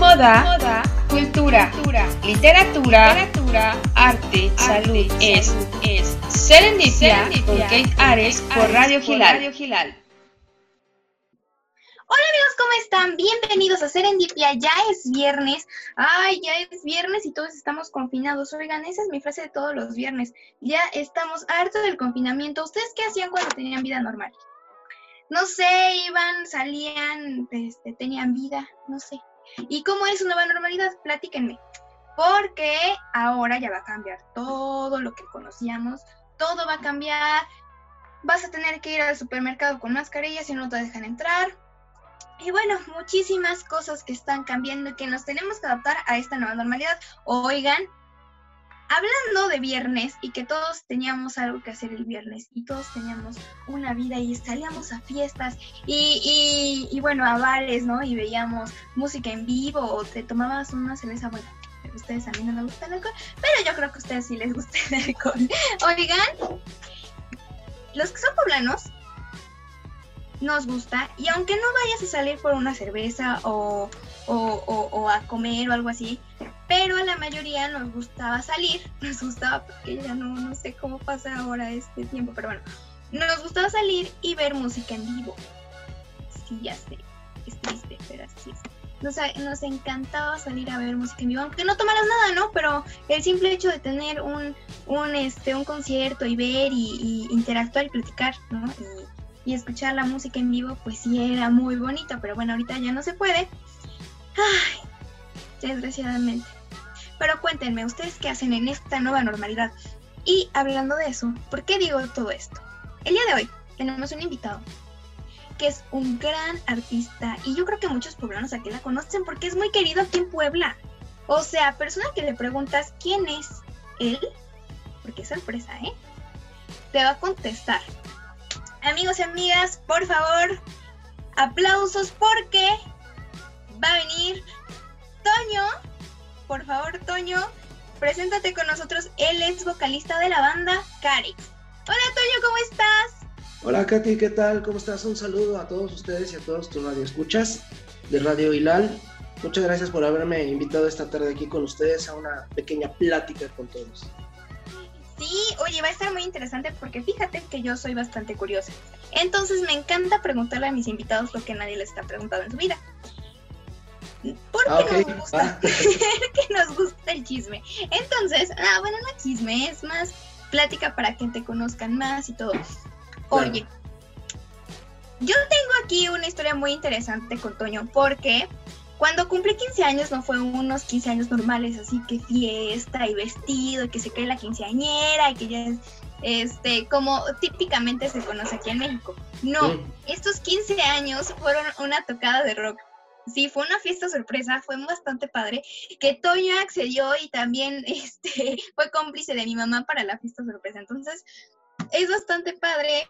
moda, moda cultura, literatura, literatura arte, salud, es, es Serendipia, con Kate Ares por Radio Gilal. Hola amigos, ¿cómo están? Bienvenidos a Serendipia. Ya es viernes. Ay, ya es viernes y todos estamos confinados. Oigan, esa es mi frase de todos los viernes. Ya estamos hartos del confinamiento. ¿Ustedes qué hacían cuando tenían vida normal? No sé, iban, salían, este, tenían vida, no sé. ¿Y cómo es una nueva normalidad? Platíquenme. Porque ahora ya va a cambiar todo lo que conocíamos. Todo va a cambiar. Vas a tener que ir al supermercado con mascarilla si no te dejan entrar y bueno, muchísimas cosas que están cambiando y que nos tenemos que adaptar a esta nueva normalidad. Oigan, hablando de viernes y que todos teníamos algo que hacer el viernes y todos teníamos una vida y salíamos a fiestas y, y, bueno, a bares, ¿no? Y veíamos música en vivo o te tomabas una cerveza, bueno, ustedes a mí no me gusta el alcohol, pero yo creo que a ustedes sí les gusta el alcohol. Oigan, los que son poblanos nos gusta y aunque no vayas a salir por una cerveza o, a comer o algo así, pero a la mayoría nos gustaba salir, nos gustaba porque ya no, no sé cómo pasa ahora este tiempo, pero bueno, nos gustaba salir y ver música en vivo. Sí, ya sé, es triste, pero así es. Nos, encantaba salir a ver música en vivo, aunque no tomaras nada, ¿no? Pero el simple hecho de tener un, un, este, un concierto y ver y, interactuar y platicar, ¿no? y escuchar la música en vivo, pues sí era muy bonito, pero bueno, ahorita ya no se puede. Ay, desgraciadamente. Pero cuéntenme, ¿ustedes qué hacen en esta nueva normalidad? Y hablando de eso, ¿por qué digo todo esto? El día de hoy tenemos un invitado que es un gran artista y yo creo que muchos poblanos aquí la conocen porque es muy querido aquí en Puebla. O sea, persona que le preguntas quién es él, porque es sorpresa, ¿eh? Te va a contestar amigos y amigas, por favor, aplausos porque va a venir Toño. Por favor, Toño, preséntate con nosotros. Él es vocalista de la banda Carix. Hola, Toño, ¿cómo estás? Hola, Katy, ¿qué tal? ¿Cómo estás? Un saludo a todos ustedes y a todos tus radioescuchas de Radio Hilal. Muchas gracias por haberme invitado esta tarde aquí con ustedes a una pequeña plática con todos. Sí, oye, va a estar muy interesante porque fíjate que yo soy bastante curiosa. Entonces me encanta preguntarle a mis invitados lo que nadie les está preguntando en su vida. ¿Por qué ah, nos gusta? Ah. que nos gusta el chisme. Entonces, ah, bueno, no chisme, es más plática para que te conozcan más y todo. Oye, yo tengo aquí una historia muy interesante con Toño porque cuando cumplí 15 años no fue unos 15 años normales, así que fiesta y vestido, y que se cae la quinceañera, y que ya es, este, como típicamente se conoce aquí en México. No, estos 15 años fueron una tocada de rock. Sí, fue una fiesta sorpresa, fue bastante padre, que Toño accedió y también este, fue cómplice de mi mamá para la fiesta sorpresa. Entonces, es bastante padre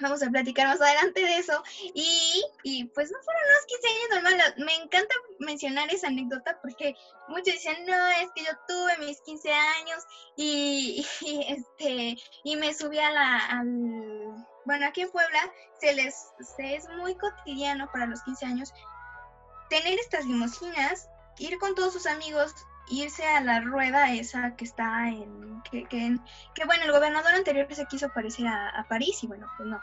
Vamos a platicar más adelante de eso. Y, y pues no fueron unos 15 años normales. Me encanta mencionar esa anécdota porque muchos dicen, no, es que yo tuve mis 15 años y, este, y me subí a la... Al, bueno, aquí en Puebla se les se es muy cotidiano para los 15 años tener estas limusinas, ir con todos sus amigos irse a la rueda esa que está en que, que, que bueno el gobernador anterior se quiso parecer a, a, París y bueno pues no.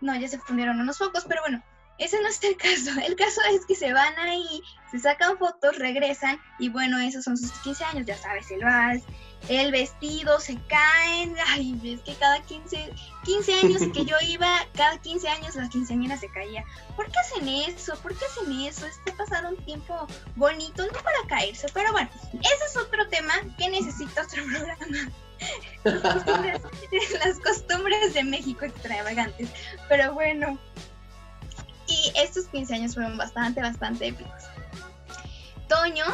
No ya se fundieron unos focos pero bueno ese no es el caso el caso es que se van ahí se sacan fotos regresan y bueno esos son sus 15 años ya sabes el vals el vestido, se caen, ay, es que cada 15, 15 años que yo iba, cada 15 años la quinceañera se caía. ¿Por qué hacen eso? ¿Por qué hacen eso? Este pasar un tiempo bonito, no para caerse, pero bueno, ese es otro tema que necesita otro programa. Las costumbres, de México extravagantes, pero bueno. Y estos 15 años fueron bastante, bastante épicos. Toño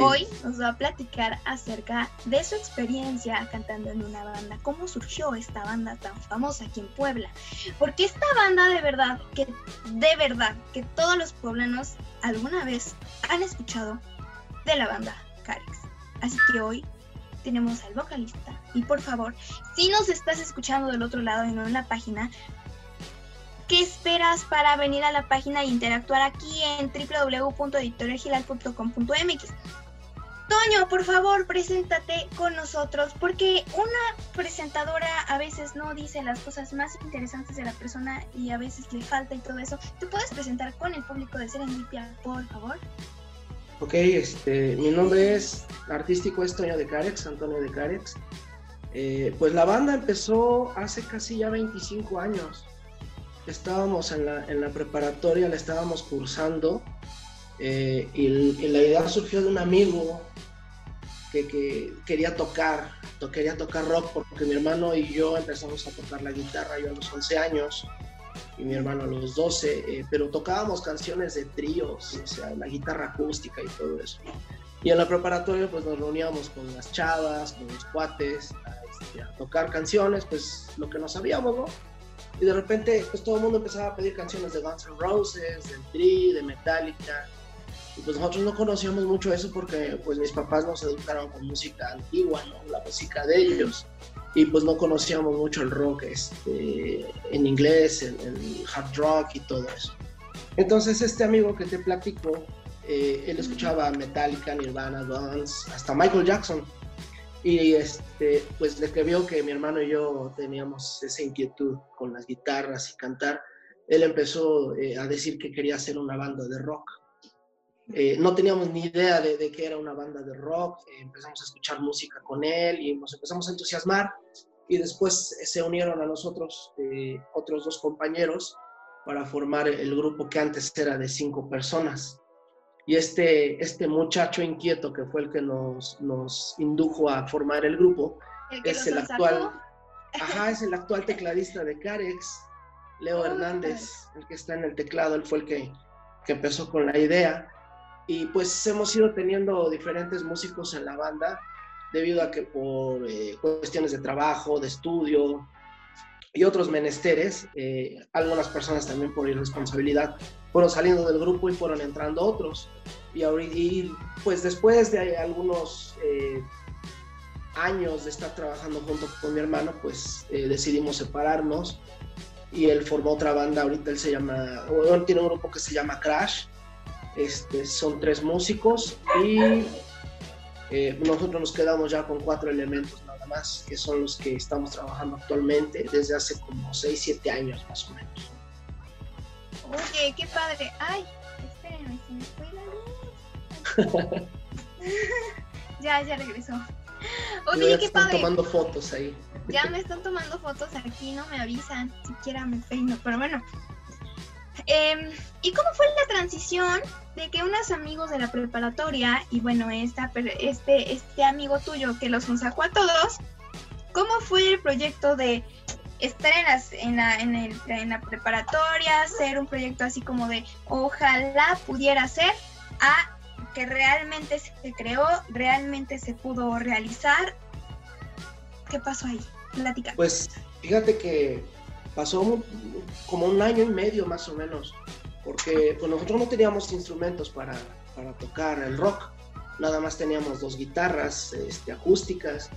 Hoy nos va a platicar acerca de su experiencia cantando en una banda, cómo surgió esta banda tan famosa aquí en Puebla. Porque esta banda de verdad, que de verdad, que todos los poblanos alguna vez han escuchado de la banda Carix. Así que hoy tenemos al vocalista. Y por favor, si nos estás escuchando del otro lado y no en la página, ¿qué esperas para venir a la página e interactuar aquí en www.editorialgilal.com.mx? Toño, por favor, preséntate con nosotros, porque una presentadora a veces no dice las cosas más interesantes de la persona y a veces le falta y todo eso. ¿Te puedes presentar con el público de Serendipia, por favor? Ok, este, mi nombre es artístico es Toño de Carex, Antonio de Carex. Eh, pues la banda empezó hace casi ya 25 años. Estábamos en la, en la preparatoria, la estábamos cursando eh, y, la idea surgió de un amigo que, quería tocar, quería tocar rock porque mi hermano y yo empezamos a tocar la guitarra yo a los 11 años y mi hermano a los 12, eh, pero tocábamos canciones de tríos, o sea, la guitarra acústica y todo eso. Y en la preparatoria pues nos reuníamos con las chavas, con los cuates, a, este, a tocar canciones, pues lo que no sabíamos, ¿no? Y de repente pues todo el mundo empezaba a pedir canciones de Guns N' Roses, de Tri, de Metallica, y pues nosotros no conocíamos mucho eso porque pues mis papás nos educaron con música antigua, ¿no? La música de ellos. Y pues no conocíamos mucho el rock este, en inglés, el, hard rock y todo eso. Entonces este amigo que te platico, eh, él escuchaba Metallica, Nirvana, Guns, hasta Michael Jackson. Y este, pues de que vio que mi hermano y yo teníamos esa inquietud con las guitarras y cantar, él empezó eh, a decir que quería hacer una banda de rock. Eh, no teníamos ni idea de, de, que era una banda de rock, eh, empezamos a escuchar música con él y nos empezamos a entusiasmar y después se unieron a nosotros otros dos compañeros para formar el grupo que antes era de cinco personas. Y este, este muchacho inquieto que fue el que nos, nos indujo a formar el grupo es el actual, ajá, es el actual tecladista de Carex, Leo Hernández, el que está en el teclado, él fue el que, que empezó con la idea. Y pues hemos ido teniendo diferentes músicos en la banda debido a que por eh, cuestiones de trabajo, de estudio y otros menesteres, eh, algunas personas también por irresponsabilidad fueron saliendo del grupo y fueron entrando otros. Y, y pues después de algunos eh, años de estar trabajando junto con mi hermano, pues decidimos separarnos y él formó otra banda, ahorita él se llama, o tiene un grupo que se llama Crash, este, son tres músicos y eh, nosotros nos quedamos ya con cuatro elementos más, que son los que estamos trabajando actualmente desde hace como 6, 7 años más o menos. Oye, qué padre. Ay, espérenme, se me fue la luz. ya, ya regresó. Oye, ya qué están tomando fotos ahí. Ya me están tomando fotos aquí, no me avisan, siquiera me peino, pero bueno. Eh, ¿Y cómo fue la transición de que unos amigos de la preparatoria y bueno, esta, este, este amigo tuyo que los sacó a todos, ¿cómo fue el proyecto de estar en, las, en, la, en, el, en la preparatoria, hacer un proyecto así como de ojalá pudiera ser, a que realmente se creó, realmente se pudo realizar? ¿Qué pasó ahí? Platica. Pues fíjate que pasó como un año y medio más o menos porque pues, nosotros no teníamos instrumentos para, para, tocar el rock, nada más teníamos dos guitarras este, acústicas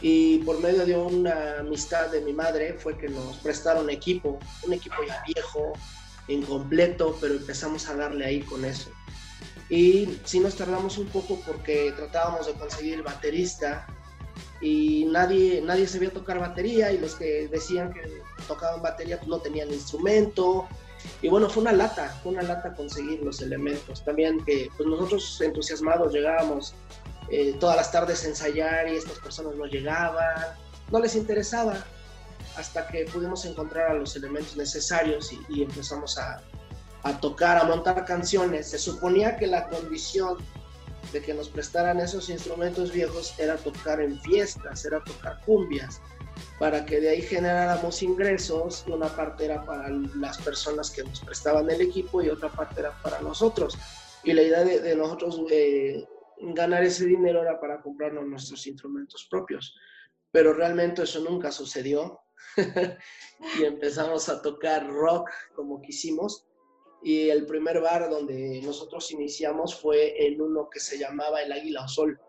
y por medio de una amistad de mi madre fue que nos prestaron equipo, un equipo ya viejo, incompleto, pero empezamos a darle ahí con eso. Y sí nos tardamos un poco porque tratábamos de conseguir el baterista y nadie, nadie sabía tocar batería y los que decían que tocaban batería pues no tenían instrumento y bueno, fue una lata, fue una lata conseguir los elementos. También que pues nosotros entusiasmados llegábamos eh, todas las tardes a ensayar y estas personas no llegaban, no les interesaba, hasta que pudimos encontrar a los elementos necesarios y, empezamos a, a tocar, a montar canciones. Se suponía que la condición de que nos prestaran esos instrumentos viejos era tocar en fiestas, era tocar cumbias para que de ahí generáramos ingresos. Una parte era para las personas que nos prestaban el equipo y otra parte era para nosotros. Y la idea de, nosotros eh, ganar ese dinero era para comprarnos nuestros instrumentos propios. Pero realmente eso nunca sucedió. y empezamos a tocar rock como quisimos. Y el primer bar donde nosotros iniciamos fue en uno que se llamaba El Águila Sol,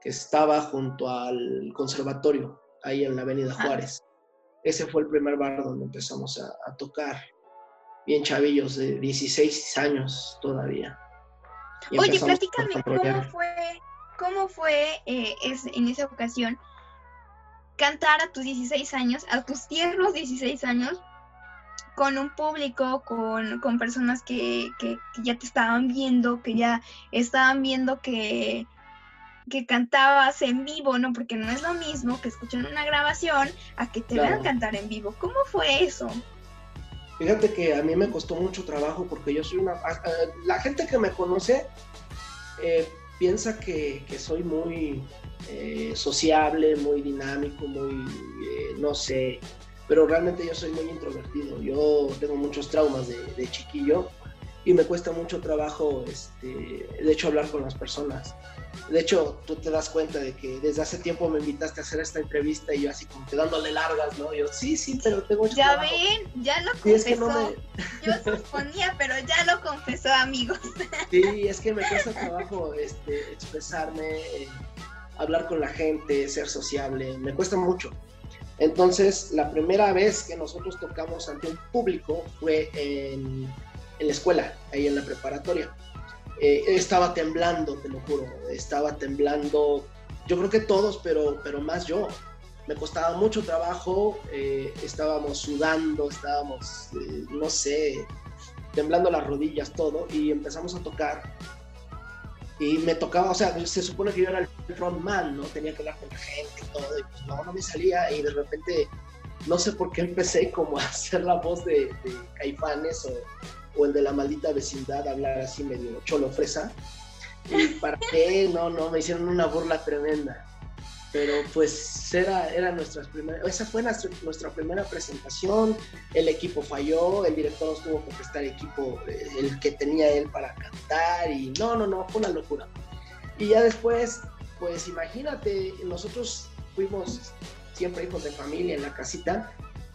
que estaba junto al conservatorio ahí en la Avenida Juárez. Ese fue el primer bar donde empezamos a, tocar. bien chavillos, de 16 años todavía. Oye, platícame, ¿cómo fue, cómo fue eh, en esa ocasión cantar a tus 16 años, a tus tiernos 16 años, con un público, con, con personas que, que, ya te estaban viendo, que ya estaban viendo que, que cantabas en vivo, ¿no? Porque no es lo mismo que escuchen una grabación a que te vean cantar en vivo. ¿Cómo fue eso? Fíjate que a mí me costó mucho trabajo porque yo soy una... La gente que me conoce eh, piensa que, que, soy muy eh, sociable, muy dinámico, muy, eh, no sé, pero realmente yo soy muy introvertido. Yo tengo muchos traumas de, de chiquillo y me cuesta mucho trabajo, este, de hecho, hablar con las personas. De hecho, tú te das cuenta de que desde hace tiempo me invitaste a hacer esta entrevista y yo así como que dándole largas, ¿no? Yo, sí, sí, pero tengo mucho Ya ven, ya lo confesó. Yo suponía, pero ya lo confesó, amigos. Sí, es que me cuesta trabajo este, expresarme, hablar con la gente, ser sociable, me cuesta mucho. Entonces, la primera vez que nosotros tocamos ante un público fue en la escuela, ahí en la preparatoria. Eh, estaba temblando, te lo juro, estaba temblando, yo creo que todos, pero, pero más yo. Me costaba mucho trabajo, eh, estábamos sudando, estábamos, eh, no sé, temblando las rodillas, todo, y empezamos a tocar. Y me tocaba, o sea, se supone que yo era el frontman, ¿no? Tenía que hablar con la gente y todo, y pues no, no me salía, y de repente, no sé por qué empecé como a hacer la voz de, Caifanes o, o el de la maldita vecindad hablar así medio cholo fresa. Y para qué, no, no, me hicieron una burla tremenda. Pero pues era, era nuestra primera, esa fue nuestra, nuestra primera presentación, el equipo falló, el director nos tuvo que prestar equipo, eh, el que tenía él para cantar y no, no, no, fue una locura. Y ya después, pues imagínate, nosotros fuimos siempre hijos de familia en la casita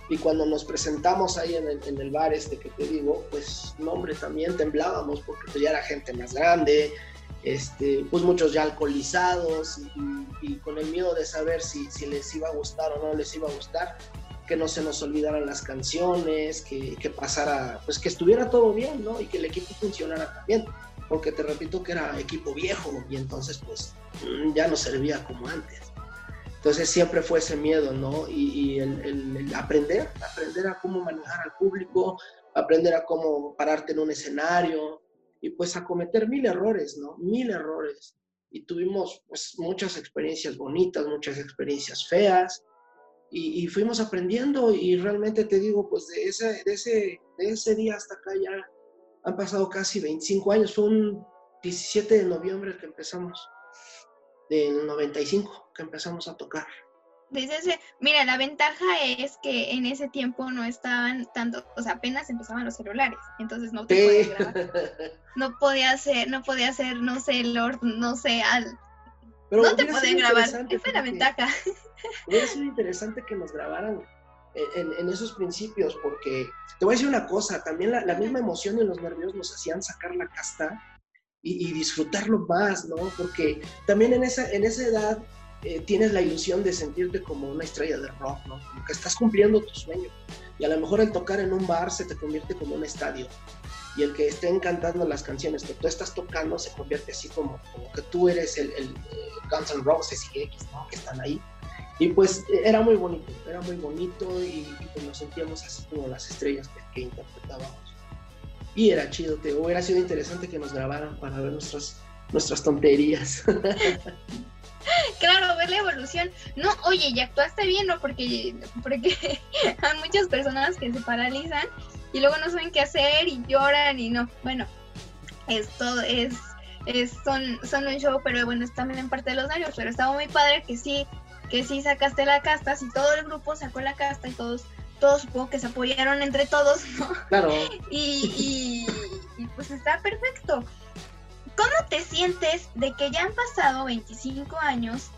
y cuando nos presentamos ahí en el, en el, bar este que te digo, pues, no, hombre, también temblábamos porque pues, ya era gente más grande, este, pues muchos ya alcoholizados y, con el miedo de saber si, les iba a gustar o no les iba a gustar, que no se nos olvidaran las canciones, que, pasara, pues que estuviera todo bien, ¿no? Y que el equipo funcionara también, porque te repito que era equipo viejo y entonces pues ya no servía como antes. Entonces siempre fue ese miedo, ¿no? Y, el, aprender, aprender a cómo manejar al público, aprender a cómo pararte en un escenario y pues a cometer mil errores, ¿no? Mil errores. Y tuvimos pues muchas experiencias bonitas, muchas experiencias feas y, fuimos aprendiendo y realmente te digo, pues de ese, de, ese, de ese día hasta acá ya han pasado casi 25 años, fue un 17 de noviembre que empezamos del 95 que empezamos a tocar. Desde mira, la ventaja es que en ese tiempo no estaban tanto, o sea, apenas empezaban los celulares, entonces no te grabar. No podía ser, no podía ser, no sé, Lord, no sé, al... no te podía grabar, esa es la ventaja. Hubiera sido interesante que nos grabaran en, esos principios, porque te voy a decir una cosa, también la, la misma emoción y los nervios nos hacían sacar la casta y, disfrutarlo más, ¿no? Porque también en esa, en esa edad eh, tienes la ilusión de sentirte como una estrella de rock, ¿no? Como que estás cumpliendo tu sueño. Y a lo mejor el tocar en un bar se te convierte como un estadio. Y el que estén cantando las canciones que tú estás tocando se convierte así como, como que tú eres el, el, eh, Guns N' Roses y X, ¿no? Que están ahí. Y pues era muy bonito, era muy bonito y, pues nos sentíamos así como las estrellas que, que interpretábamos y era chido, te hubiera sido interesante que nos grabaran para ver nuestras, nuestras tonterías. Claro, ver la evolución. No, oye, y actuaste bien, ¿no? Porque, porque hay muchas personas que se paralizan y luego no saben qué hacer y lloran y no. Bueno, esto es, es son, son un show, pero bueno, es también parte de los nervios. Pero estaba muy padre que sí, que sí sacaste la casta, si todo el grupo sacó la casta y todos todos supongo que se apoyaron entre todos, ¿no? Claro. Y, pues está perfecto. ¿Cómo te sientes de que ya han pasado 25 años?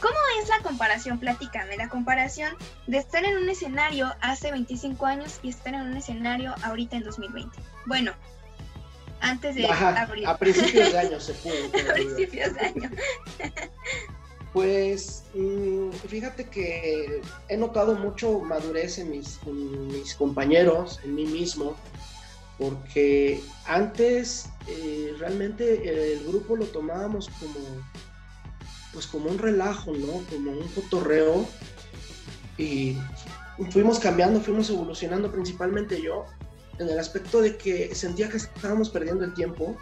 ¿Cómo es la comparación? Platícame, la comparación de estar en un escenario hace 25 años y estar en un escenario ahorita en 2020. Bueno, antes de A principios de año se puede. a principios de año. Pues mm, fíjate que he notado mucho madurez en mis, mis compañeros, en mí mismo, porque antes eh, realmente el grupo lo tomábamos como, pues como un relajo, ¿no? Como un cotorreo y fuimos cambiando, fuimos evolucionando, principalmente yo, en el aspecto de que sentía que estábamos perdiendo el tiempo,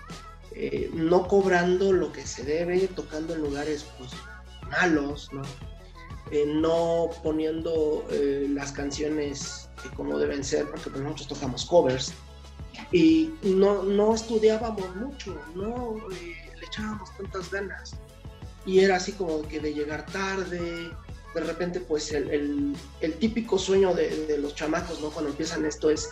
eh, no cobrando lo que se debe, tocando en lugares pues malos, ¿no? Eh, no poniendo eh, las canciones como deben ser, porque nosotros tocamos covers. Y no, no estudiábamos mucho, no eh, le echábamos tantas ganas. Y era así como que de llegar tarde, de repente pues el, el, típico sueño de, de, los chamacos, ¿no? Cuando empiezan esto es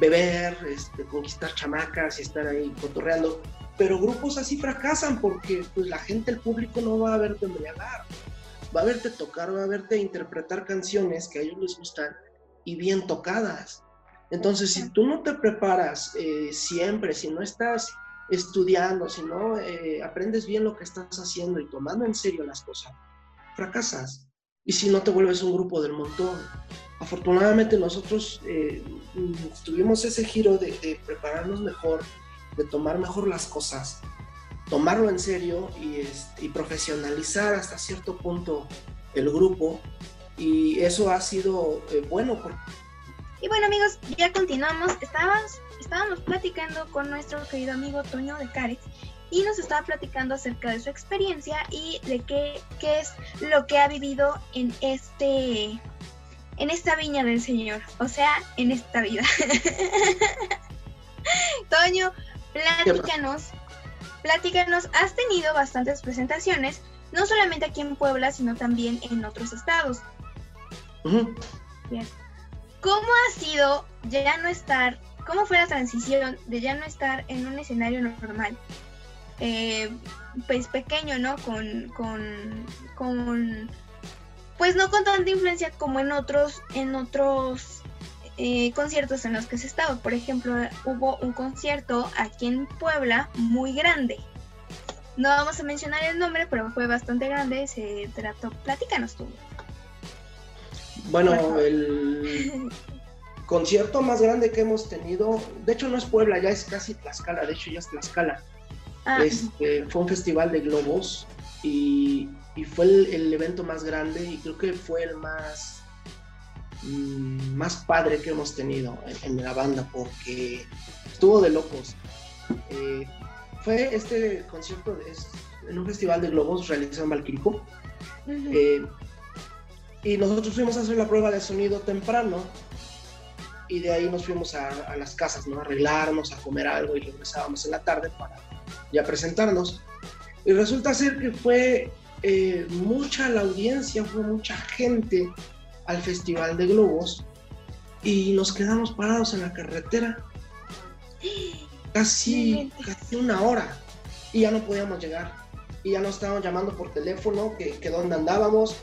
beber, este, conquistar chamacas y estar ahí cotorreando pero grupos así fracasan porque pues la gente, el público no va a verte embriagar, va a verte tocar, va a verte interpretar canciones que a ellos les gustan y bien tocadas. Entonces, si tú no te preparas eh, siempre, si no estás estudiando, si no eh, aprendes bien lo que estás haciendo y tomando en serio las cosas, fracasas. Y si no te vuelves un grupo del montón. Afortunadamente nosotros eh, tuvimos ese giro de, prepararnos mejor, de tomar mejor las cosas, tomarlo en serio y, y profesionalizar hasta cierto punto el grupo y eso ha sido bueno. Y bueno amigos, ya continuamos. Estábamos, estábamos platicando con nuestro querido amigo Toño de Carex y nos estaba platicando acerca de su experiencia y de qué, qué es lo que ha vivido en este en esta viña del Señor, o sea, en esta vida. Toño, Platícanos, platícanos, has tenido bastantes presentaciones, no solamente aquí en Puebla, sino también en otros estados. ¿Cómo ha sido ya no estar, cómo fue la transición de ya no estar en un escenario normal? Eh, pues pequeño, ¿no? Con, con, pues no con tanta influencia como en otros, en otros eh, conciertos en los que se estado. Por ejemplo, hubo un concierto aquí en Puebla muy grande. No vamos a mencionar el nombre, pero fue bastante grande. Se trató, platícanos tú. Bueno, el concierto más grande que hemos tenido, de hecho no es Puebla, ya es casi Tlaxcala, de hecho ya es Tlaxcala. Ah. Este, fue un festival de globos y, fue el, evento más grande y creo que fue el más Mm, más padre que hemos tenido en, la banda porque estuvo de locos. Eh, fue este concierto en un festival de globos realizado en Valquirico. Eh, y nosotros fuimos a hacer la prueba de sonido temprano y de ahí nos fuimos a, las casas, ¿no? A arreglarnos, a comer algo y regresábamos en la tarde para ya presentarnos. Y resulta ser que fue eh, mucha la audiencia, fue mucha gente al Festival de Globos y nos quedamos parados en la carretera casi, casi una hora y ya no podíamos llegar. Y ya nos estaban llamando por teléfono que, que dónde andábamos.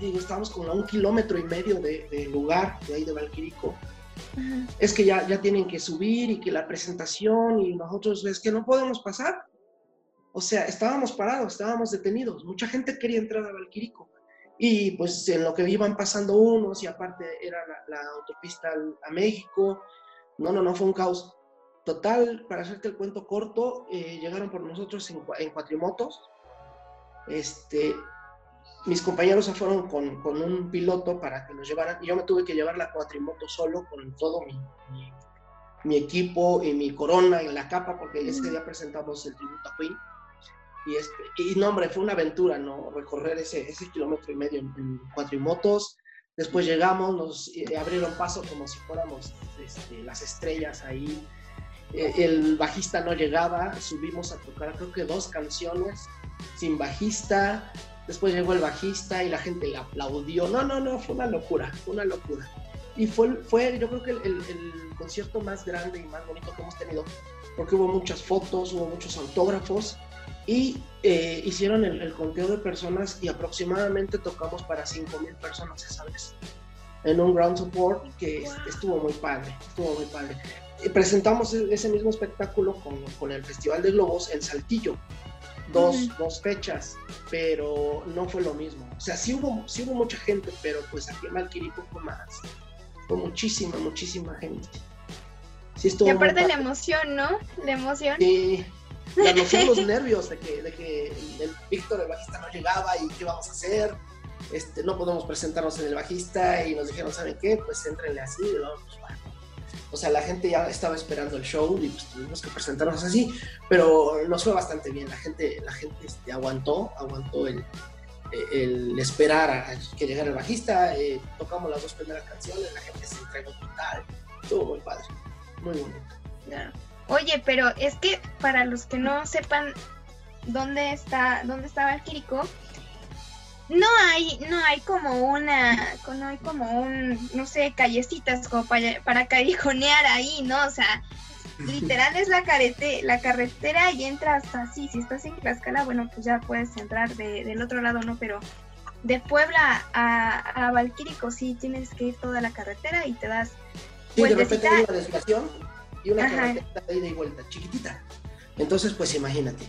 Digo, estábamos como a un kilómetro y medio de, lugar, de ahí de Valquirico. Es que ya, ya tienen que subir y que la presentación y nosotros es que no podemos pasar. O sea, estábamos parados, estábamos detenidos. Mucha gente quería entrar a Valquirico y pues en lo que iban pasando unos y aparte era la, autopista a México, no, no, no, fue un caos. Total, para hacerte el cuento corto, eh, llegaron por nosotros en, en, cuatrimotos. Este, mis compañeros se fueron con, con, un piloto para que nos llevaran, y yo me tuve que llevar la cuatrimoto solo con todo mi, mi, mi equipo y mi corona y la capa, porque ese día presentamos el tributo a Queen y, este, y no, hombre, fue una aventura, ¿no? Recorrer ese, ese kilómetro y medio en, cuatrimotos. Después llegamos, nos eh, abrieron paso como si fuéramos este, las estrellas ahí. Eh, el bajista no llegaba, subimos a tocar creo que dos canciones sin bajista. Después llegó el bajista y la gente le aplaudió. No, no, no, fue una locura, fue una locura. Y fue, fue yo creo que el, el, el concierto más grande y más bonito que hemos tenido, porque hubo muchas fotos, hubo muchos autógrafos y eh, hicieron el, conteo de personas y aproximadamente tocamos para 5.000 personas esa vez en un ground support que estuvo muy padre, estuvo muy padre. Y presentamos e, ese mismo espectáculo con, con, el Festival de Globos en Saltillo. Dos, dos, fechas, pero no fue lo mismo. O sea, sí hubo, sí hubo mucha gente, pero pues aquí en Malquirico fue más. Fue muchísima, muchísima gente. Sí y aparte la emoción, ¿no? La emoción. Sí, la emoción, los nervios de que, de que el, Víctor, el bajista, no llegaba y qué vamos a hacer. Este, no podemos presentarnos en el bajista y nos dijeron, ¿saben qué? Pues entrenle así, pues, O sea, la gente ya estaba esperando el show y pues tuvimos que presentarnos así, pero nos fue bastante bien. La gente, la gente este, aguantó, aguantó el, esperar a, que llegara el bajista. Eh, tocamos las dos primeras canciones, la gente se entregó total. Estuvo muy padre, muy bonito. Oye, pero es que para los que no sepan dónde está, dónde estaba el Kiriko, no hay, no hay como una, no hay como un, no sé, callecitas como para, para callejonear ahí, ¿no? O sea, literal es la carete, la carretera y entras así, si estás en Tlaxcala, bueno, pues ya puedes entrar del otro lado, ¿no? Pero de Puebla a, a Valquírico sí tienes que ir toda la carretera y te das Sí, de repente hay una desviación y una carretera de ida y vuelta, chiquitita. Entonces, pues imagínate.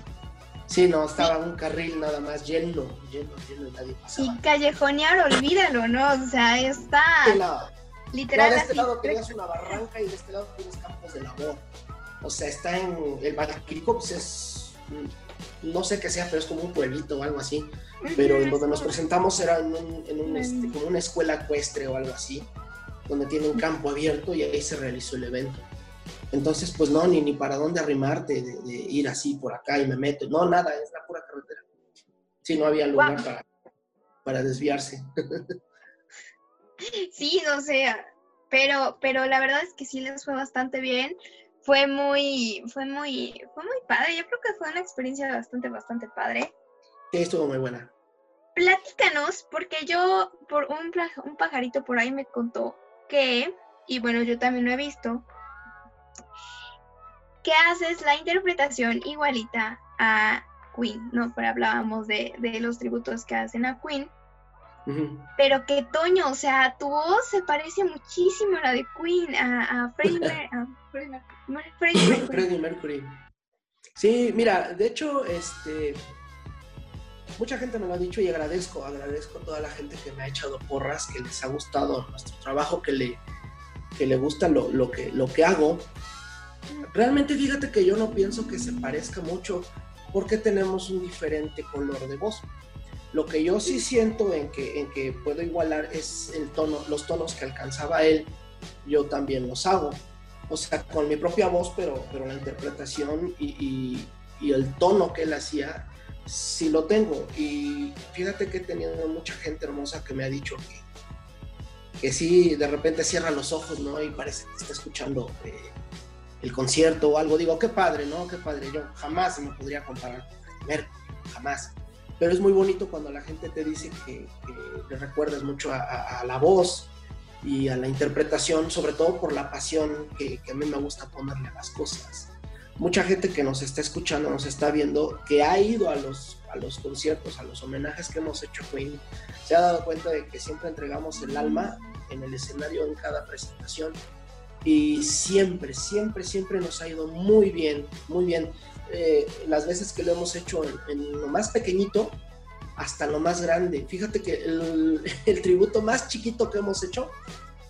Sí, no, estaba un carril nada más lleno, lleno, lleno, nadie pasaba. Y callejonear, olvídalo, ¿no? O sea, está literal. No, de este lado tenías una barranca y de este lado tienes campos de labor. O sea, está en el Valquirico, pues es, no sé qué sea, pero es como un pueblito o algo así. Pero en donde nos presentamos era en, un, en un, este, como una escuela ecuestre o algo así, donde tiene un campo abierto y ahí se realizó el evento. Entonces, pues no, ni, ni para dónde arrimarte de, ir así por acá y me meto. No, nada, es la pura carretera. Sí, no había lugar para, para desviarse. sí, no sé, pero, pero la verdad es que sí les fue bastante bien. Fue muy, fue muy, fue muy padre. Yo creo que fue una experiencia bastante, bastante padre. Sí, estuvo muy buena. Platícanos, porque yo, por un, un pajarito por ahí me contó que, y bueno, yo también lo he visto, que haces la interpretación igualita a Queen, ¿no? Pero hablábamos de, los tributos que hacen a Queen. Pero que Toño, o sea, tu voz se parece muchísimo a la de Queen, a, Freddie, Mercury. Freddie Mercury. Sí, mira, de hecho, este, mucha gente me lo ha dicho y agradezco, agradezco a toda la gente que me ha echado porras, que les ha gustado nuestro trabajo, que le, que le gusta lo, lo, que, lo que hago. Realmente fíjate que yo no pienso que se parezca mucho porque tenemos un diferente color de voz. Lo que yo sí siento en que, en que puedo igualar es el tono, los tonos que alcanzaba él, yo también los hago. O sea, con mi propia voz, pero, pero la interpretación y, y, el tono que él hacía, sí lo tengo. Y fíjate que he tenido mucha gente hermosa que me ha dicho que, que sí, de repente cierra los ojos, ¿no? Y parece que está escuchando eh, el concierto o algo, digo, qué padre, ¿no? Qué padre. Yo jamás me podría comparar con Mercury, jamás. Pero es muy bonito cuando la gente te dice que, le recuerdas mucho a, la voz y a la interpretación, sobre todo por la pasión que, a mí me gusta ponerle a las cosas. Mucha gente que nos está escuchando, nos está viendo, que ha ido a los, a los conciertos, a los homenajes que hemos hecho Queen, se ha dado cuenta de que siempre entregamos el alma en el escenario en cada presentación y siempre, siempre, siempre nos ha ido muy bien, muy bien. Eh, las veces que lo hemos hecho en, lo más pequeñito hasta lo más grande. Fíjate que el, tributo más chiquito que hemos hecho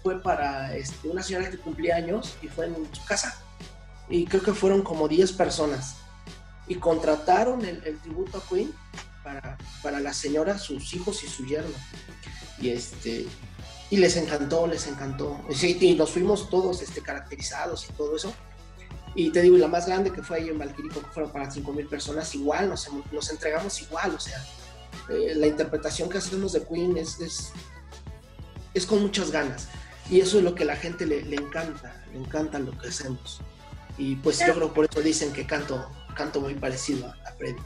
fue para este, una señora que cumplía años y fue en su casa. Y creo que fueron como 10 personas. Y contrataron el, tributo a Queen para, para la señora, sus hijos y su yerno. Y este, y les encantó, les encantó. y nos fuimos todos este, caracterizados y todo eso. Y te digo, la más grande que fue ahí en Valquirico, que fueron para 5.000 personas, igual, nos, nos, entregamos igual, o sea, eh, la interpretación que hacemos de Queen es, es, es, con muchas ganas. Y eso es lo que a la gente le, le encanta, le encanta lo que hacemos. Y pues yo creo por eso dicen que canto, canto muy parecido a, a Freddy.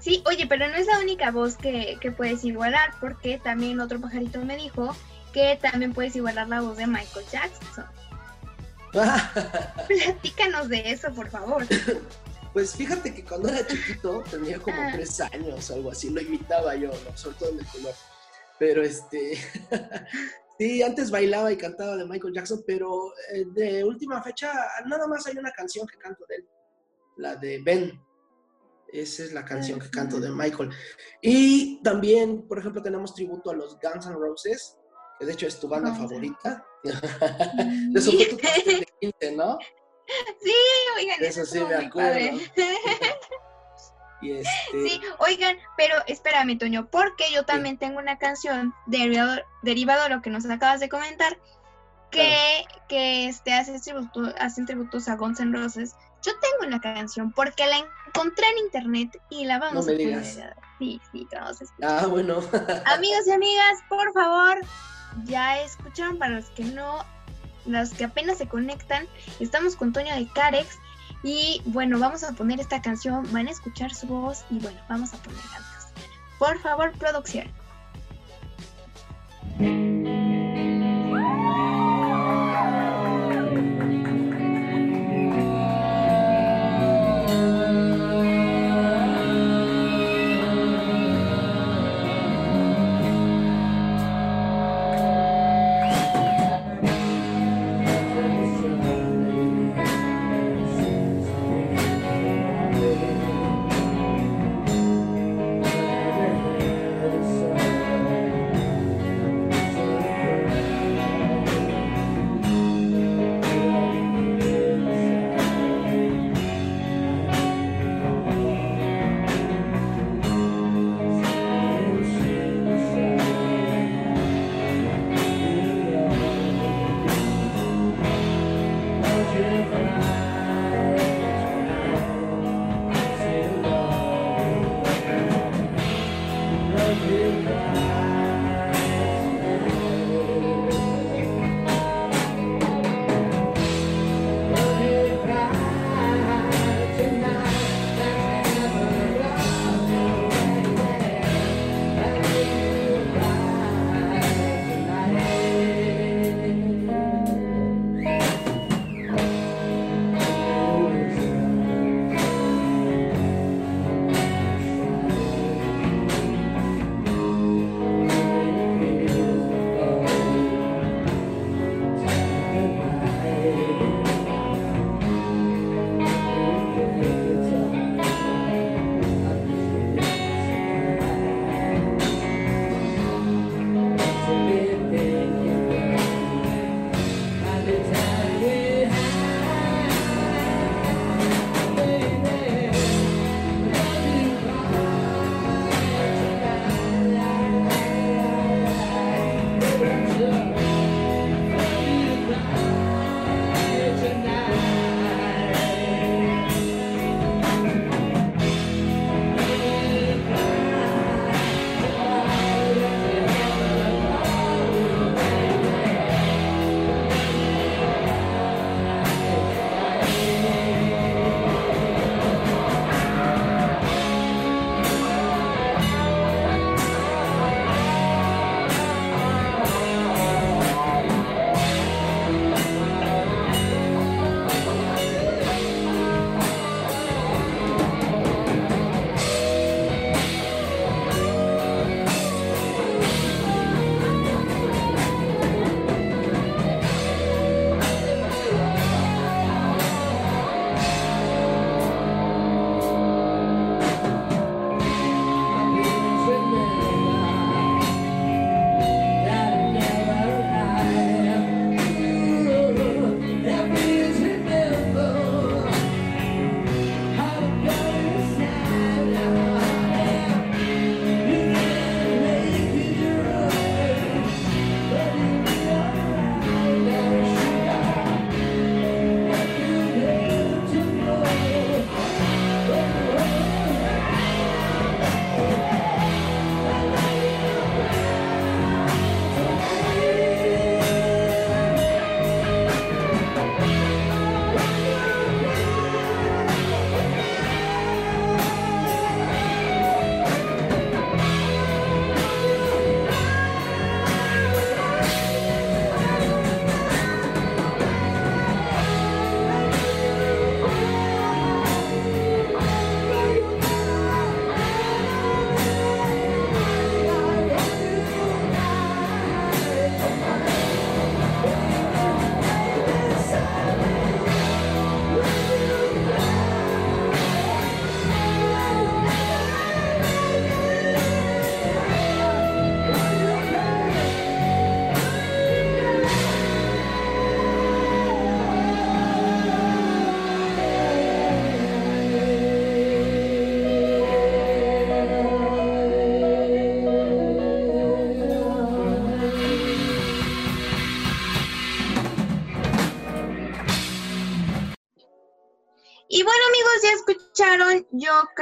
Sí, oye, pero no es la única voz que, que puedes igualar, porque también otro pajarito me dijo que también puedes igualar la voz de Michael Jackson. Platícanos de eso, por favor. Pues fíjate que cuando era chiquito, tenía como ah. tres años o algo así, lo imitaba yo, ¿no? sobre todo en el color. Pero este, sí, antes bailaba y cantaba de Michael Jackson, pero eh, de última fecha, nada más hay una canción que canto de él, la de Ben. Esa es la canción que canto de Michael. Y también, por ejemplo, tenemos tributo a los Guns N' Roses, que de hecho es tu banda favorita. De eso fue tu de 15, ¿no? Sí, oigan, eso, sí me acuerdo. y este... Sí, oigan, pero espérame, Toño, porque yo también tengo una canción derivado, derivado de lo que nos acabas de comentar, que, que este, hace tributo, hacen tributos a Guns N' Roses. Yo tengo una canción porque la encontré en internet y la vamos no a poner. Sí, sí, vamos a Ah, bueno. Amigos y amigas, por favor, ya escucharon para los que no, los que apenas se conectan, estamos con Toño de Carex y bueno, vamos a poner esta canción, van a escuchar su voz y bueno, vamos a poner amigos. Por favor, producción.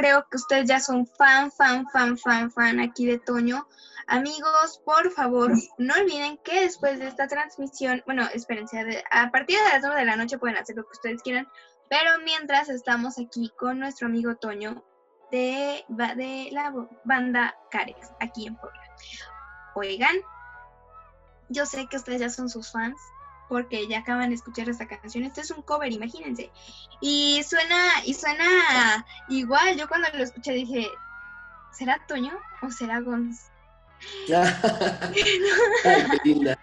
Creo que ustedes ya son fan, fan, fan, fan, fan aquí de Toño. Amigos, por favor, no olviden que después de esta transmisión, bueno, espérense, a partir de las 9 de la noche pueden hacer lo que ustedes quieran, pero mientras estamos aquí con nuestro amigo Toño de, la banda Carex, aquí en Puebla. Oigan, yo sé que ustedes ya son sus fans, porque ya acaban de escuchar esta canción. Este es un cover, imagínense. Y suena, y suena igual. Yo cuando lo escuché dije, ¿será Toño o será Gonz? Ay, qué linda.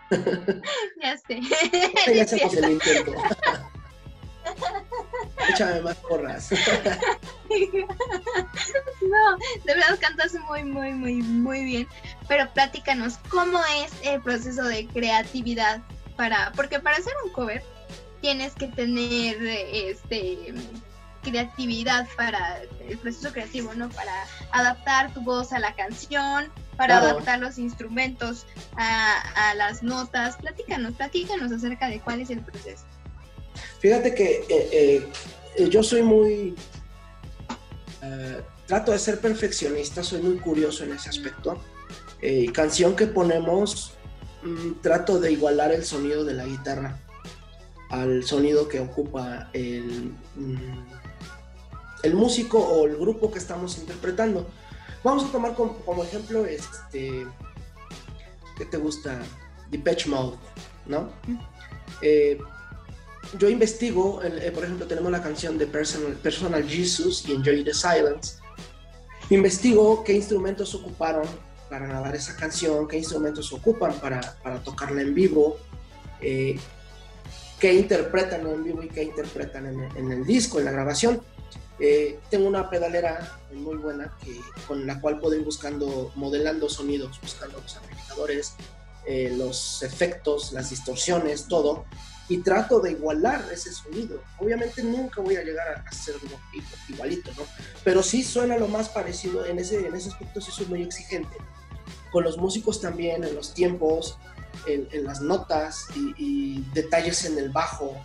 ya sé. ya el intento. Échame más porras. no, de verdad cantas muy, muy, muy, muy bien. Pero platícanos, ¿cómo es el proceso de creatividad para, porque para hacer un cover tienes que tener este creatividad para el proceso creativo, ¿no? Para adaptar tu voz a la canción, para adaptar los instrumentos a, las notas. Platícanos, platícanos acerca de cuál es el proceso. Fíjate que eh, eh, yo soy muy... Eh, trato de ser perfeccionista, soy muy curioso en ese aspecto. canción que ponemos trato de igualar el sonido de la guitarra al sonido que ocupa el, mm, el músico o el grupo que estamos interpretando. Vamos a tomar como, ejemplo, este, ¿qué te gusta? Depeche Mode, ¿no? Eh, yo investigo, eh, por ejemplo, tenemos la canción de Personal, Personal Jesus y Enjoy the Silence. Investigo qué instrumentos ocuparon para grabar esa canción, qué instrumentos ocupan para, para tocarla en vivo, eh, qué interpretan en vivo y qué interpretan en, el disco, en la grabación. Eh, tengo una pedalera muy buena que, con la cual puedo ir buscando, modelando sonidos, buscando los amplificadores, eh, los efectos, las distorsiones, todo, y trato de igualar ese sonido. Obviamente nunca voy a llegar a hacerlo igualito, ¿no? Pero sí suena lo más parecido, en ese, en ese aspecto sí soy muy exigente con los músicos también, en los tiempos, en, las notas y, detalles en el bajo,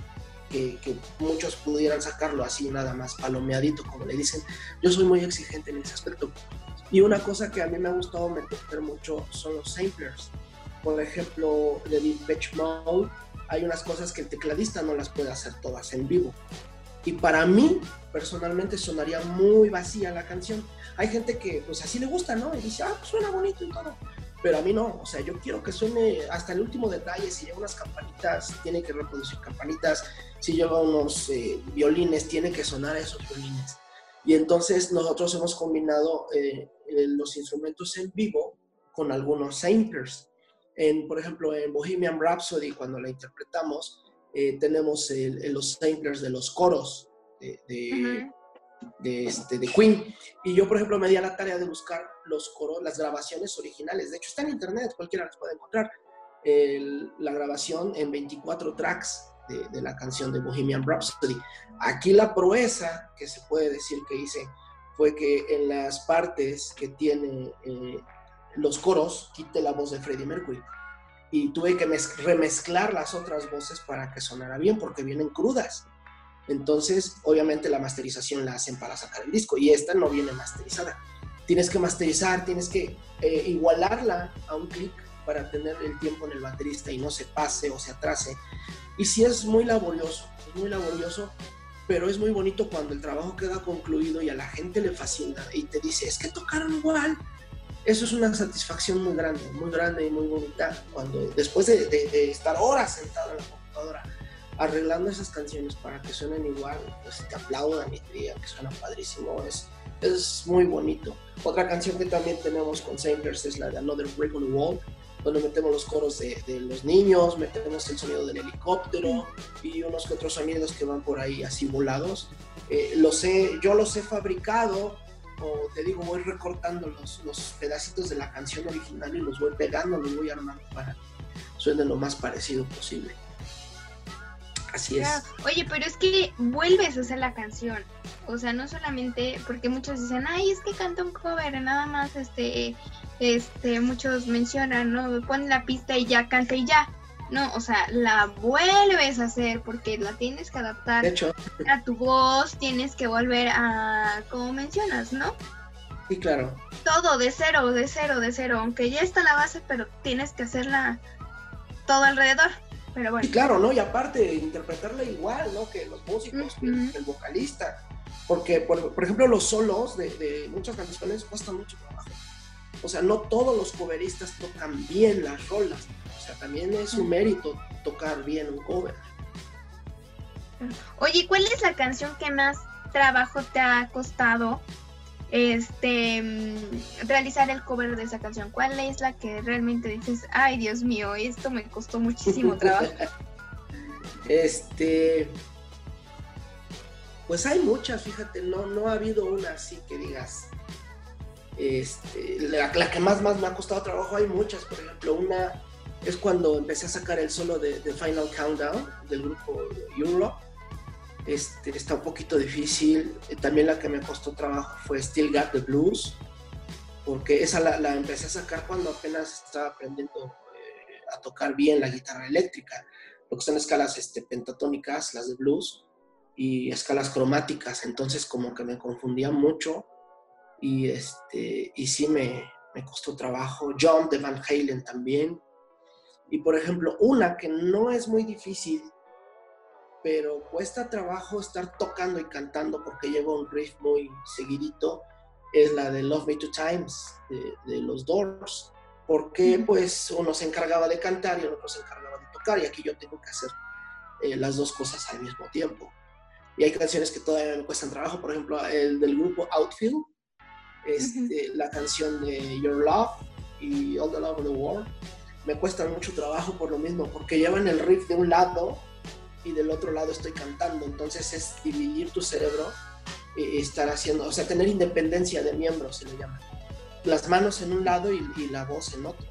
que, muchos pudieran sacarlo así nada más palomeadito, como le dicen. Yo soy muy exigente en ese aspecto. Y una cosa que a mí me ha gustado meter mucho son los samplers. Por ejemplo, de Deep Mode, hay unas cosas que el tecladista no las puede hacer todas en vivo. Y para mí, personalmente, sonaría muy vacía la canción hay gente que pues así le gusta, ¿no? Y dice, ah, pues, suena bonito y todo. Pero a mí no, o sea, yo quiero que suene hasta el último detalle. Si lleva unas campanitas, tiene que reproducir campanitas. Si lleva unos eh, violines, tiene que sonar esos violines. Y entonces nosotros hemos combinado eh, los instrumentos en vivo con algunos samplers. En, por ejemplo, en Bohemian Rhapsody, cuando la interpretamos, eh, tenemos los samplers de los coros de, de, este, de Queen. Y yo, por ejemplo, me di a la tarea de buscar los coros, las grabaciones originales. De hecho, está en internet, cualquiera las puede encontrar. la grabación en 24 tracks de, la canción de Bohemian Rhapsody. Aquí la proeza que se puede decir que hice fue que en las partes que tiene eh, los coros quité la voz de Freddie Mercury y tuve que remezclar las otras voces para que sonara bien porque vienen crudas. Entonces, obviamente la masterización la hacen para sacar el disco y esta no viene masterizada. Tienes que masterizar, tienes que eh, igualarla a un clic para tener el tiempo en el baterista y no se pase o se atrase. Y sí es muy laborioso, es muy laborioso, pero es muy bonito cuando el trabajo queda concluido y a la gente le fascina y te dice, es que tocaron igual. Eso es una satisfacción muy grande, muy grande y muy bonita cuando después de, estar horas sentado en la computadora arreglando esas canciones para que suenen igual, pues te aplaudan y te digan que suena padrísimo, es, es muy bonito. Otra canción que también tenemos con Samplers es la de Another Break on the Wall, donde metemos los coros de, de, los niños, metemos el sonido del helicóptero y unos que otros sonidos que van por ahí así volados. Eh, los he, yo los he fabricado, te digo, voy recortando los, los pedacitos de la canción original y los voy pegando, los voy armando para que suenen lo más parecido posible. Así es. Oye, pero es que vuelves a hacer la canción. O sea, no solamente porque muchos dicen, ay, es que canta un cover, nada más, este, este, muchos mencionan, ¿no? Pon la pista y ya canta y ya. No, o sea, la vuelves a hacer porque la tienes que adaptar a tu voz, tienes que volver a, como mencionas, ¿no? Sí, claro. Todo de cero, de cero, de cero, aunque ya está la base, pero tienes que hacerla todo alrededor. Pero bueno. Y claro, ¿no? Y aparte, interpretarla igual, ¿no? Que los músicos, que el vocalista. Porque, por, ejemplo, los solos de, muchas canciones cuestan mucho trabajo. O sea, no todos los coveristas tocan bien las rolas. O sea, también es un mérito tocar bien un cover. Oye, ¿cuál es la canción que más trabajo te ha costado este mm, realizar el cover de esa canción? ¿Cuál es la que realmente dices, ay Dios mío, esto me costó muchísimo trabajo? este, pues hay muchas, fíjate, no, no ha habido una así que digas, este, la, que más, más me ha costado trabajo, hay muchas, por ejemplo, una es cuando empecé a sacar el solo de, Final Countdown del grupo Europe este, está un poquito difícil. También la que me costó trabajo fue Still Got the Blues, porque esa la, empecé a sacar cuando apenas estaba aprendiendo eh, a tocar bien la guitarra eléctrica, lo que son escalas este, pentatónicas, las de blues, y escalas cromáticas, entonces como que me confundía mucho y, este, y sí me, me costó trabajo. John de Van Halen también. Y por ejemplo, una que no es muy difícil, pero cuesta trabajo estar tocando y cantando porque lleva un riff muy seguidito, es la de Love Me Two Times de, los Doors, porque pues uno se encargaba de cantar y el otro se encargaba de tocar y aquí yo tengo que hacer eh, las dos cosas al mismo tiempo. Y hay canciones que todavía me cuestan trabajo, por ejemplo, el del grupo Outfield, este, la canción de Your Love y All the Love of the World, me cuestan mucho trabajo por lo mismo, porque llevan el riff de un lado y del otro lado estoy cantando. Entonces es dividir tu cerebro y estar haciendo, o sea, tener independencia de miembros, se le llama. Las manos en un lado y, la voz en otro.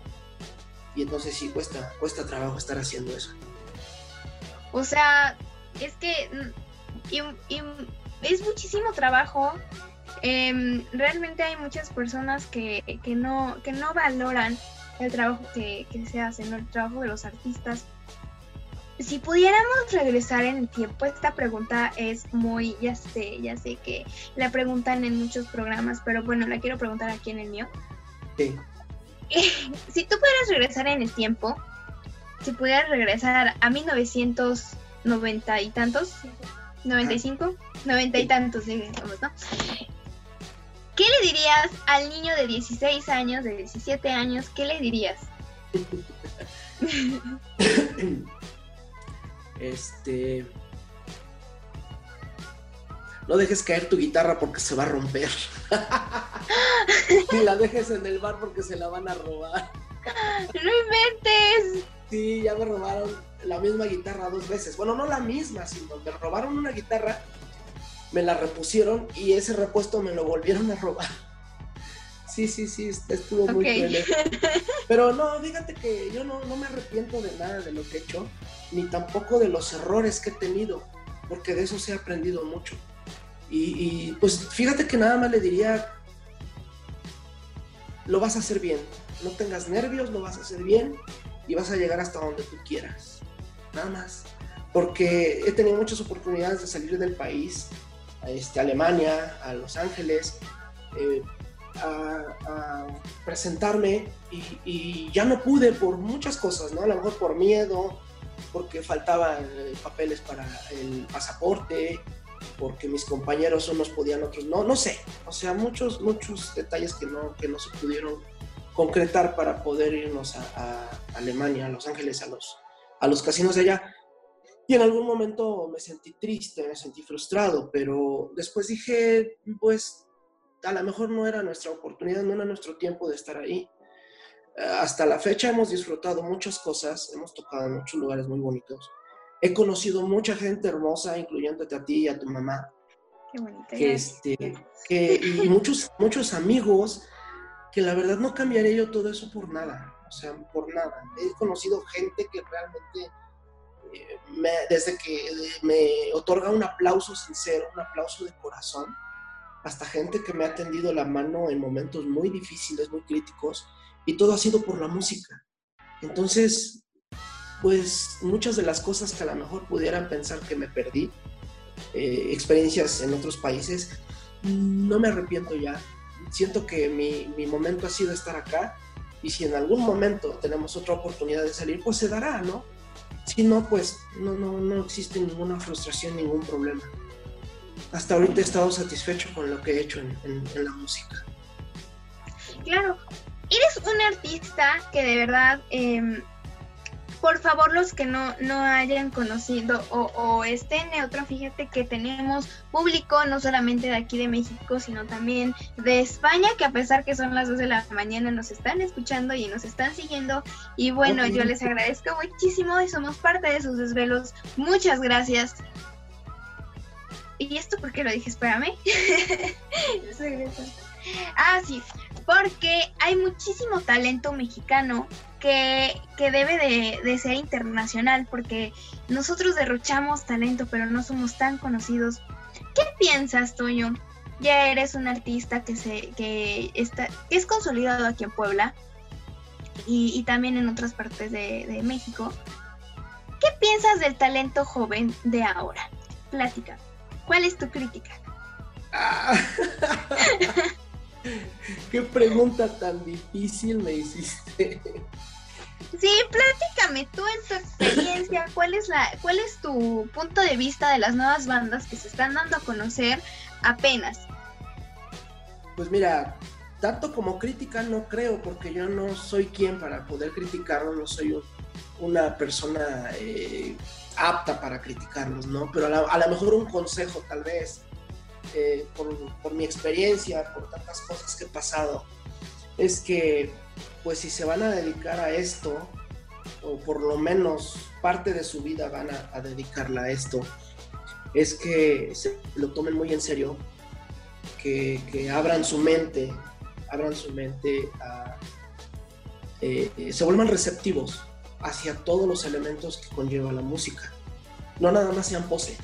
Y entonces sí cuesta, cuesta trabajo estar haciendo eso. O sea, es que mm, es muchísimo trabajo. Em, realmente hay muchas personas que, no, que no valoran el trabajo que, que se hace, ¿no? el trabajo de los artistas si pudiéramos regresar en el tiempo, esta pregunta es muy, ya sé, ya sé que la preguntan en muchos programas, pero bueno, la quiero preguntar aquí en el mío. Sí. si tú pudieras regresar en el tiempo, si pudieras regresar a 1990 y tantos, 95, 90 y tantos, digamos, ¿no? ¿Qué le dirías al niño de 16 años, de 17 años? ¿Qué le dirías? Este. No dejes caer tu guitarra porque se va a romper. Ni la dejes en el bar porque se la van a robar. ¡No inventes! Sí, ya me robaron la misma guitarra dos veces. Bueno, no la misma, sino me robaron una guitarra, me la repusieron y ese repuesto me lo volvieron a robar. Sí, sí, sí, estuvo muy cruel. Pero no, fíjate que yo no, no me arrepiento de nada de lo que he hecho ni tampoco de los errores que he tenido, porque de eso se ha aprendido mucho. Y, pues fíjate que nada más le diría, lo vas a hacer bien, no tengas nervios, lo vas a hacer bien y vas a llegar hasta donde tú quieras. Nada más. Porque he tenido muchas oportunidades de salir del país, este, Alemania, a Los Ángeles, eh, a, presentarme y, ya no pude por muchas cosas, ¿no? A lo mejor por miedo, porque faltaban eh, papeles para el pasaporte, porque mis compañeros unos podían, otros no, no sé, o sea, muchos, muchos detalles que no, que no se pudieron concretar para poder irnos a, Alemania, a Los Ángeles, a los, a los casinos de allá. Y en algún momento me sentí triste, me sentí frustrado, pero después dije, pues a lo mejor no era nuestra oportunidad, no era nuestro tiempo de estar ahí hasta la fecha hemos disfrutado muchas cosas, hemos tocado en muchos lugares muy bonitos. He conocido mucha gente hermosa, incluyéndote a ti y a tu mamá. Qué bonita. Que, este, que, y muchos, muchos amigos que la verdad no cambiaré yo todo eso por nada. O sea, por nada. He conocido gente que realmente, eh, desde que me otorga un aplauso sincero, un aplauso de corazón, hasta gente que me ha tendido la mano en momentos muy difíciles, muy críticos, y todo ha sido por la música. Entonces, pues muchas de las cosas que a lo mejor pudieran pensar que me perdí, eh, experiencias en otros países, no me arrepiento ya. Siento que mi, mi, momento ha sido estar acá y si en algún momento tenemos otra oportunidad de salir, pues se dará, ¿no? Si no, pues no, no, no existe ninguna frustración, ningún problema. Hasta ahorita he estado satisfecho con lo que he hecho en, la música. Claro, eres un artista que de verdad eh, por favor, los que no, no hayan conocido o, estén neutro, fíjate que tenemos público no solamente de aquí de México, sino también de España, que a pesar que son las 2 de la mañana nos están escuchando y nos están siguiendo. Y bueno, yo les agradezco muchísimo y somos parte de sus desvelos. Muchas gracias. ¿Y esto por qué lo dije? Espérame. ah, sí, porque hay muchísimo talento mexicano que, debe de, ser internacional, porque nosotros derrochamos talento, pero no somos tan conocidos. ¿Qué piensas, Toño? Ya eres un artista que, se, que, está, es consolidado aquí en Puebla y, también en otras partes de, México. ¿Qué piensas del talento joven de ahora? Plática. ¿Cuál es tu crítica? Ah. Qué pregunta tan difícil me hiciste. Sí, platícame tú en tu experiencia, ¿cuál es la, cuál es tu punto de vista de las nuevas bandas que se están dando a conocer apenas? Pues mira, tanto como crítica no creo, porque yo no soy quien para poder criticarlo, no soy una persona eh, apta para criticarlos, ¿no? Pero a lo mejor un consejo tal vez, eh, por, por mi experiencia, por tantas cosas que he pasado, es que pues si se van a dedicar a esto, o por lo menos parte de su vida van a, dedicarla a esto, es que se lo tomen muy en serio, que, abran su mente, abran su mente eh, se vuelvan receptivos hacia todos los elementos que conlleva la música. No nada más sean pose,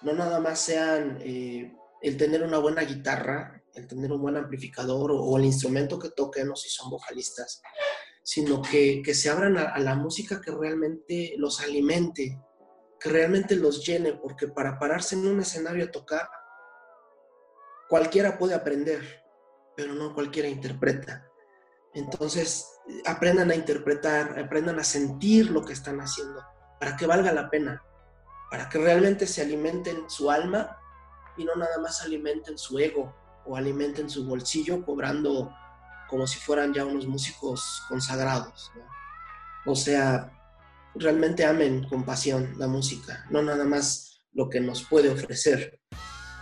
no nada más sean eh, el tener una buena guitarra, el tener un buen amplificador o, el instrumento que toquen o si son vocalistas, sino que, se abran a, la música que realmente los alimente, que realmente los llene, porque para pararse en un escenario a tocar, cualquiera puede aprender, pero no cualquiera interpreta. Entonces, aprendan a interpretar, aprendan a sentir lo que están haciendo, para que valga la pena, para que realmente se alimenten su alma y no nada más alimenten su ego o alimenten su bolsillo cobrando como si fueran ya unos músicos consagrados. O sea, realmente amen con pasión la música, no nada más lo que nos puede ofrecer,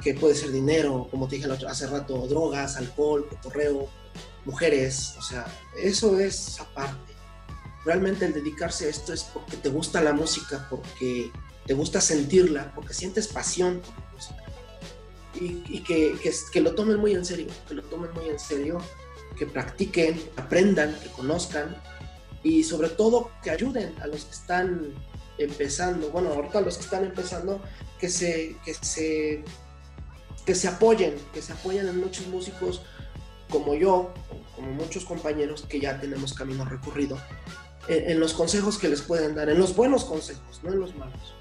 que puede ser dinero, como te dije hace rato, drogas, alcohol, cotorreo, mujeres, o sea, eso es aparte. Realmente el dedicarse a esto es porque te gusta la música, porque te gusta sentirla, porque sientes pasión por la música y, que, que, lo tomen muy en serio, que lo tomen muy en serio, que practiquen, aprendan, que conozcan y sobre todo que ayuden a los que están empezando, bueno, ahorita los que están empezando, que se, que se, que se apoyen, que se apoyen en muchos músicos como yo, como muchos compañeros que ya tenemos camino recorrido, en los consejos que les pueden dar, en los buenos consejos, no en los malos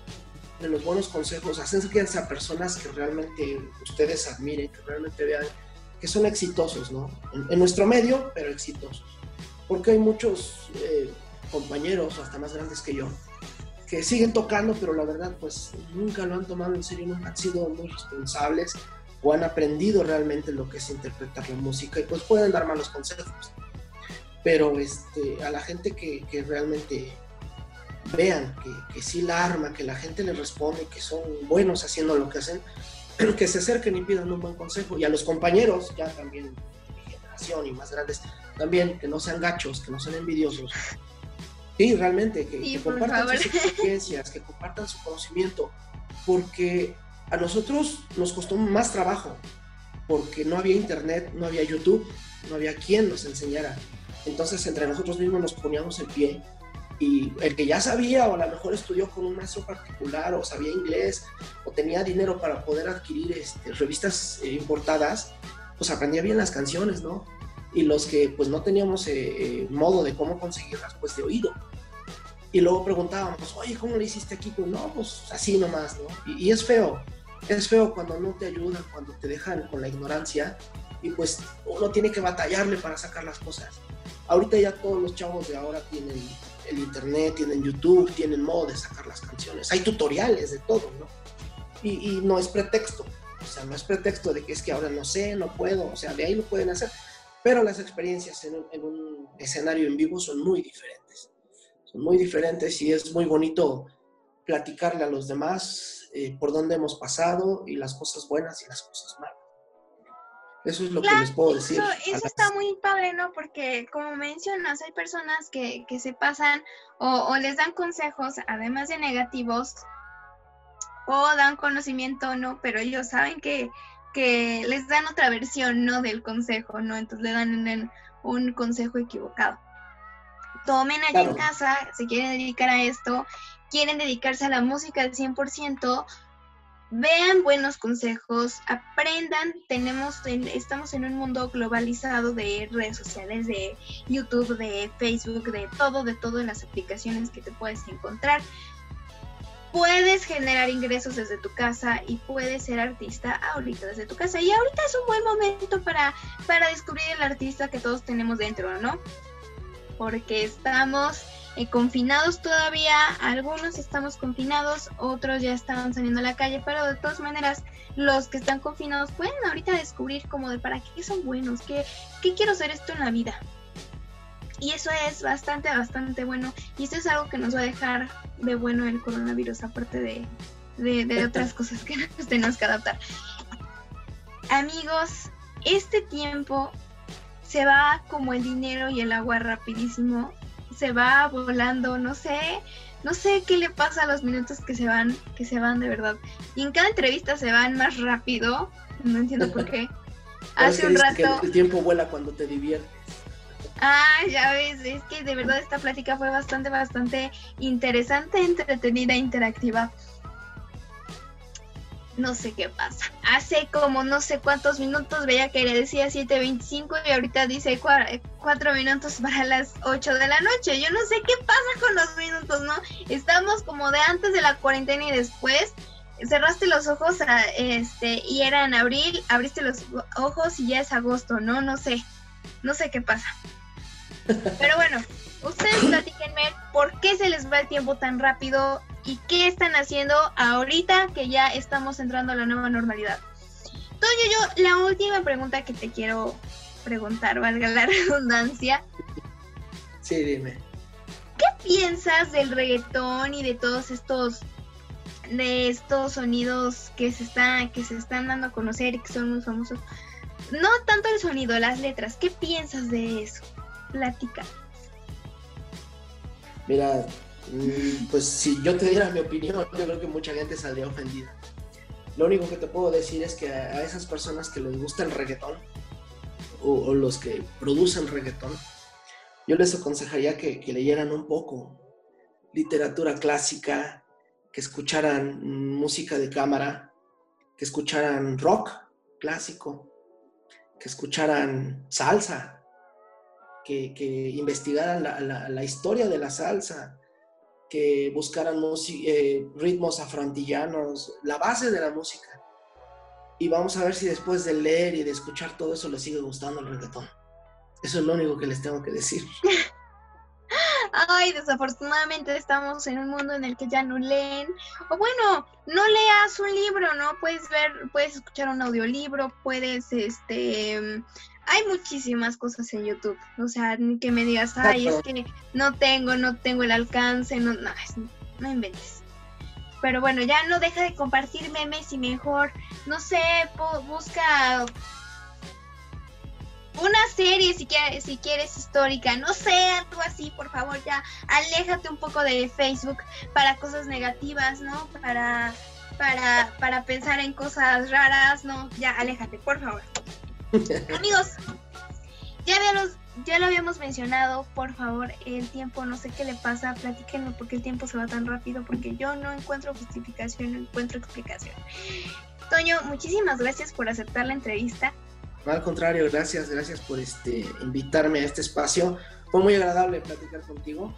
de los buenos consejos, acérquense a personas que realmente ustedes admiren, que realmente vean que son exitosos, ¿no? En, nuestro medio, pero exitosos. Porque hay muchos eh, compañeros, hasta más grandes que yo, que siguen tocando, pero la verdad, pues nunca lo han tomado en serio, nunca han sido muy responsables o han aprendido realmente lo que es interpretar la música y pues pueden dar malos consejos. Pero este, a la gente que, que realmente vean que, que sí la arma, que la gente les responde, que son buenos haciendo lo que hacen, que se acerquen y pidan un buen consejo. Y a los compañeros, ya también de mi generación y más grandes, también que no sean gachos, que no sean envidiosos. Sí, realmente, que, compartan sus experiencias, que compartan su conocimiento, porque a nosotros nos costó más trabajo, porque no había internet, no había YouTube, no había quien nos enseñara. Entonces entre nosotros mismos nos poníamos el pie y el que ya sabía o a lo mejor estudió con un maestro particular o sabía inglés o tenía dinero para poder adquirir este, revistas eh, importadas, pues aprendía bien las canciones, ¿no? Y los que pues no teníamos eh, eh, modo de cómo conseguirlas, pues de oído. Y luego preguntábamos, oye, ¿cómo le hiciste aquí? Pues no, pues así nomás, ¿no? Y, y es feo, es feo cuando no te ayudan, cuando te dejan con la ignorancia y pues uno tiene que batallarle para sacar las cosas. Ahorita ya todos los chavos de ahora tienen el internet, tienen YouTube, tienen modo de sacar las canciones. Hay tutoriales de todo, ¿no? Y, no es pretexto. O sea, no es pretexto de que es que ahora no sé, no puedo. O sea, de ahí lo pueden hacer. Pero las experiencias en un, en un escenario en vivo son muy diferentes. Son muy diferentes y es muy bonito platicarle a los demás eh, por dónde hemos pasado y las cosas buenas y las cosas malas. Eso es lo Claro, que les puedo decir. Eso, eso las- está muy padre, ¿no? Porque como mencionas, hay personas que, que se pasan o, o les dan consejos, además de negativos, o dan conocimiento, ¿no? Pero ellos saben que, que les dan otra versión, ¿no? Del consejo, ¿no? Entonces le dan un, un consejo equivocado. Tomen allí en casa, se quieren dedicar a esto, quieren dedicarse a la música al 100%, vean buenos consejos, aprendan, tenemos en- estamos en un mundo globalizado de redes sociales, de YouTube, de Facebook, de todo, de todas las aplicaciones que te puedes encontrar. Puedes generar ingresos desde tu casa y puedes ser artista ahorita desde tu casa. Y ahorita es un buen momento para, para descubrir el artista que todos tenemos dentro, ¿no? Porque estamos eh, confinados todavía, algunos estamos confinados, otros ya están saliendo a la calle, pero de todas maneras los que están confinados pueden ahorita descubrir como de para qué son buenos, qué, qué quiero hacer esto en la vida. Y eso es bastante, bastante bueno. Y esto es algo que nos va a dejar de bueno el coronavirus, aparte de, de, de otras cosas que nos tenemos que adaptar. Amigos, este tiempo se va como el dinero y el agua rapidísimo. Se va volando, no sé, no sé qué le pasa a los minutos que se van, que se van de verdad. Y en cada entrevista se van más rápido. No entiendo por qué. Hace un dicen que rato. el tiempo vuela cuando te diviertes. Ah, ya ves, es que de verdad esta plática fue bastante, bastante interesante, entretenida, interactiva. No sé qué pasa. Hace como no sé cuántos minutos veía que le decía 7.25 y ahorita dice 4 minutos para las 8 de la noche. Yo no sé qué pasa con los minutos, ¿no? Estamos como de antes de la cuarentena y después. Cerraste los ojos a, este, y era en abril, abriste los ojos y ya es agosto, ¿no? No sé. No sé qué pasa. Pero bueno, ustedes platíquenme por qué se les va el tiempo tan rápido y qué están haciendo ahorita que ya estamos entrando a la nueva normalidad. Toño, yo la última pregunta que te quiero preguntar, valga la redundancia, Sí, dime. ¿qué piensas del reggaetón y de todos estos de estos sonidos que se están que se están dando a conocer y que son muy famosos? No tanto el sonido, las letras. ¿Qué piensas de eso? Platica. Mira, pues si yo te diera mi opinión, yo creo que mucha gente saldría ofendida. Lo único que te puedo decir es que a esas personas que les gusta el reggaetón o, los que producen reggaetón, yo les aconsejaría que, leyeran un poco literatura clásica, que escucharan mm, música de cámara, que escucharan rock clásico, que escucharan salsa, que, investigaran la historia de la salsa, que buscaran eh, ritmos afroantillanos, la base de la música. Y vamos a ver si después de leer y de escuchar todo eso les sigue gustando el reggaetón. Eso es lo único que les tengo que decir. Ay, desafortunadamente estamos en un mundo en el que ya no leen. O bueno, no leas un libro, ¿no? Puedes ver, puedes escuchar un audiolibro, puedes, este... Hay muchísimas cosas en YouTube. O sea, ni que me digas, ay, es que no tengo, no tengo el alcance, no, no, es- no inventes. Pero bueno, ya no deja de compartir memes y mejor, no sé, bu- busca una serie si quieres, si quieres histórica, no sé, algo así, por favor, ya aléjate un poco de Facebook para cosas negativas, ¿no? Para para para pensar en cosas raras, no, ya aléjate, por favor. Amigos, ya habíamos ya lo habíamos mencionado, por favor, el tiempo, no sé qué le pasa, platíquenlo porque el tiempo se va tan rápido, porque yo no encuentro justificación, no encuentro explicación. Toño, muchísimas gracias por aceptar la entrevista. Al contrario, gracias, gracias por este, invitarme a este espacio. Fue muy agradable platicar contigo.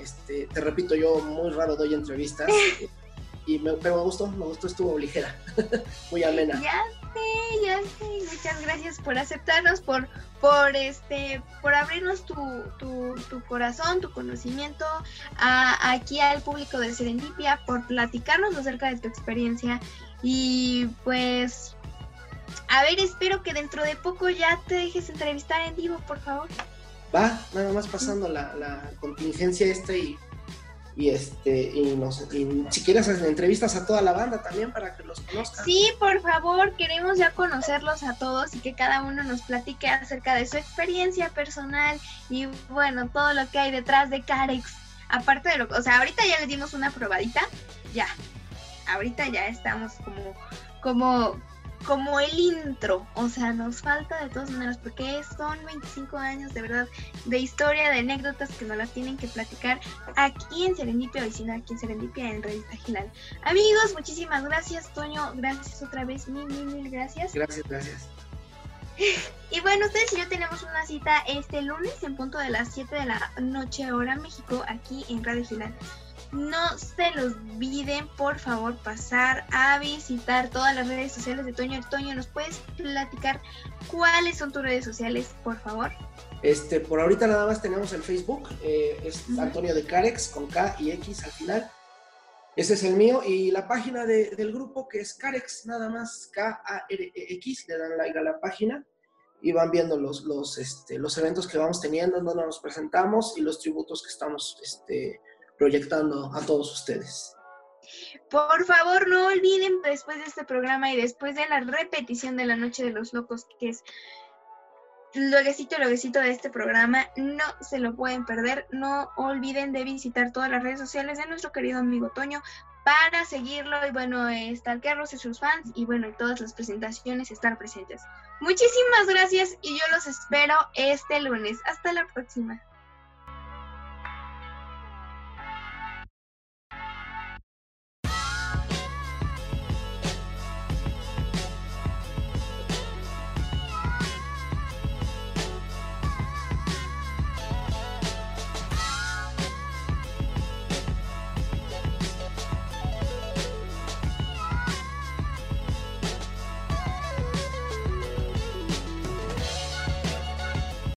Este, te repito, yo muy raro doy entrevistas. y me, pero me gustó, me gustó, estuvo ligera, muy amena. Ya muchas gracias por aceptarnos, por, por este, por abrirnos tu, tu, tu corazón, tu conocimiento aquí al público de Serendipia, por platicarnos acerca de tu experiencia y pues a ver, espero que dentro de poco ya te dejes entrevistar en vivo, por favor. Va, nada más pasando la contingencia esta y y este y, nos, y si quieres entrevistas a toda la banda también para que los conozcan. Sí, por favor, queremos ya conocerlos a todos y que cada uno nos platique acerca de su experiencia personal y bueno, todo lo que hay detrás de Carex. Aparte de lo, o sea, ahorita ya le dimos una probadita, ya. Ahorita ya estamos como como como el intro, o sea, nos falta de todas maneras, porque son 25 años de verdad de historia, de anécdotas que nos las tienen que platicar aquí en Serendipia, o si no, aquí en Serendipia, en Revista Gilal. Amigos, muchísimas gracias, Toño, gracias otra vez, mil, mil, mil gracias. Gracias, gracias. Y bueno, ustedes y yo tenemos una cita este lunes en punto de las 7 de la noche hora México aquí en Radio Gilal. No se los olviden, por favor, pasar a visitar todas las redes sociales de Toño. Toño, ¿nos puedes platicar cuáles son tus redes sociales, por favor? Este, por ahorita nada más tenemos el Facebook, eh, es Antonio de Carex con K y X al final. Ese es el mío y la página del grupo que es Carex, nada más K-A-R-E-X, le dan like a la página y van viendo los, los, este, los eventos que vamos teniendo, donde nos presentamos y los tributos que estamos este, proyectando a todos ustedes. Por favor, no olviden después de este programa y después de la repetición de la Noche de los Locos, que es lueguecito, lueguecito de este programa, no se lo pueden perder. No olviden de visitar todas las redes sociales de nuestro querido amigo Toño para seguirlo y bueno, stalkearlos y sus fans y bueno, en todas las presentaciones estar presentes. Muchísimas gracias y yo los espero este lunes. Hasta la próxima.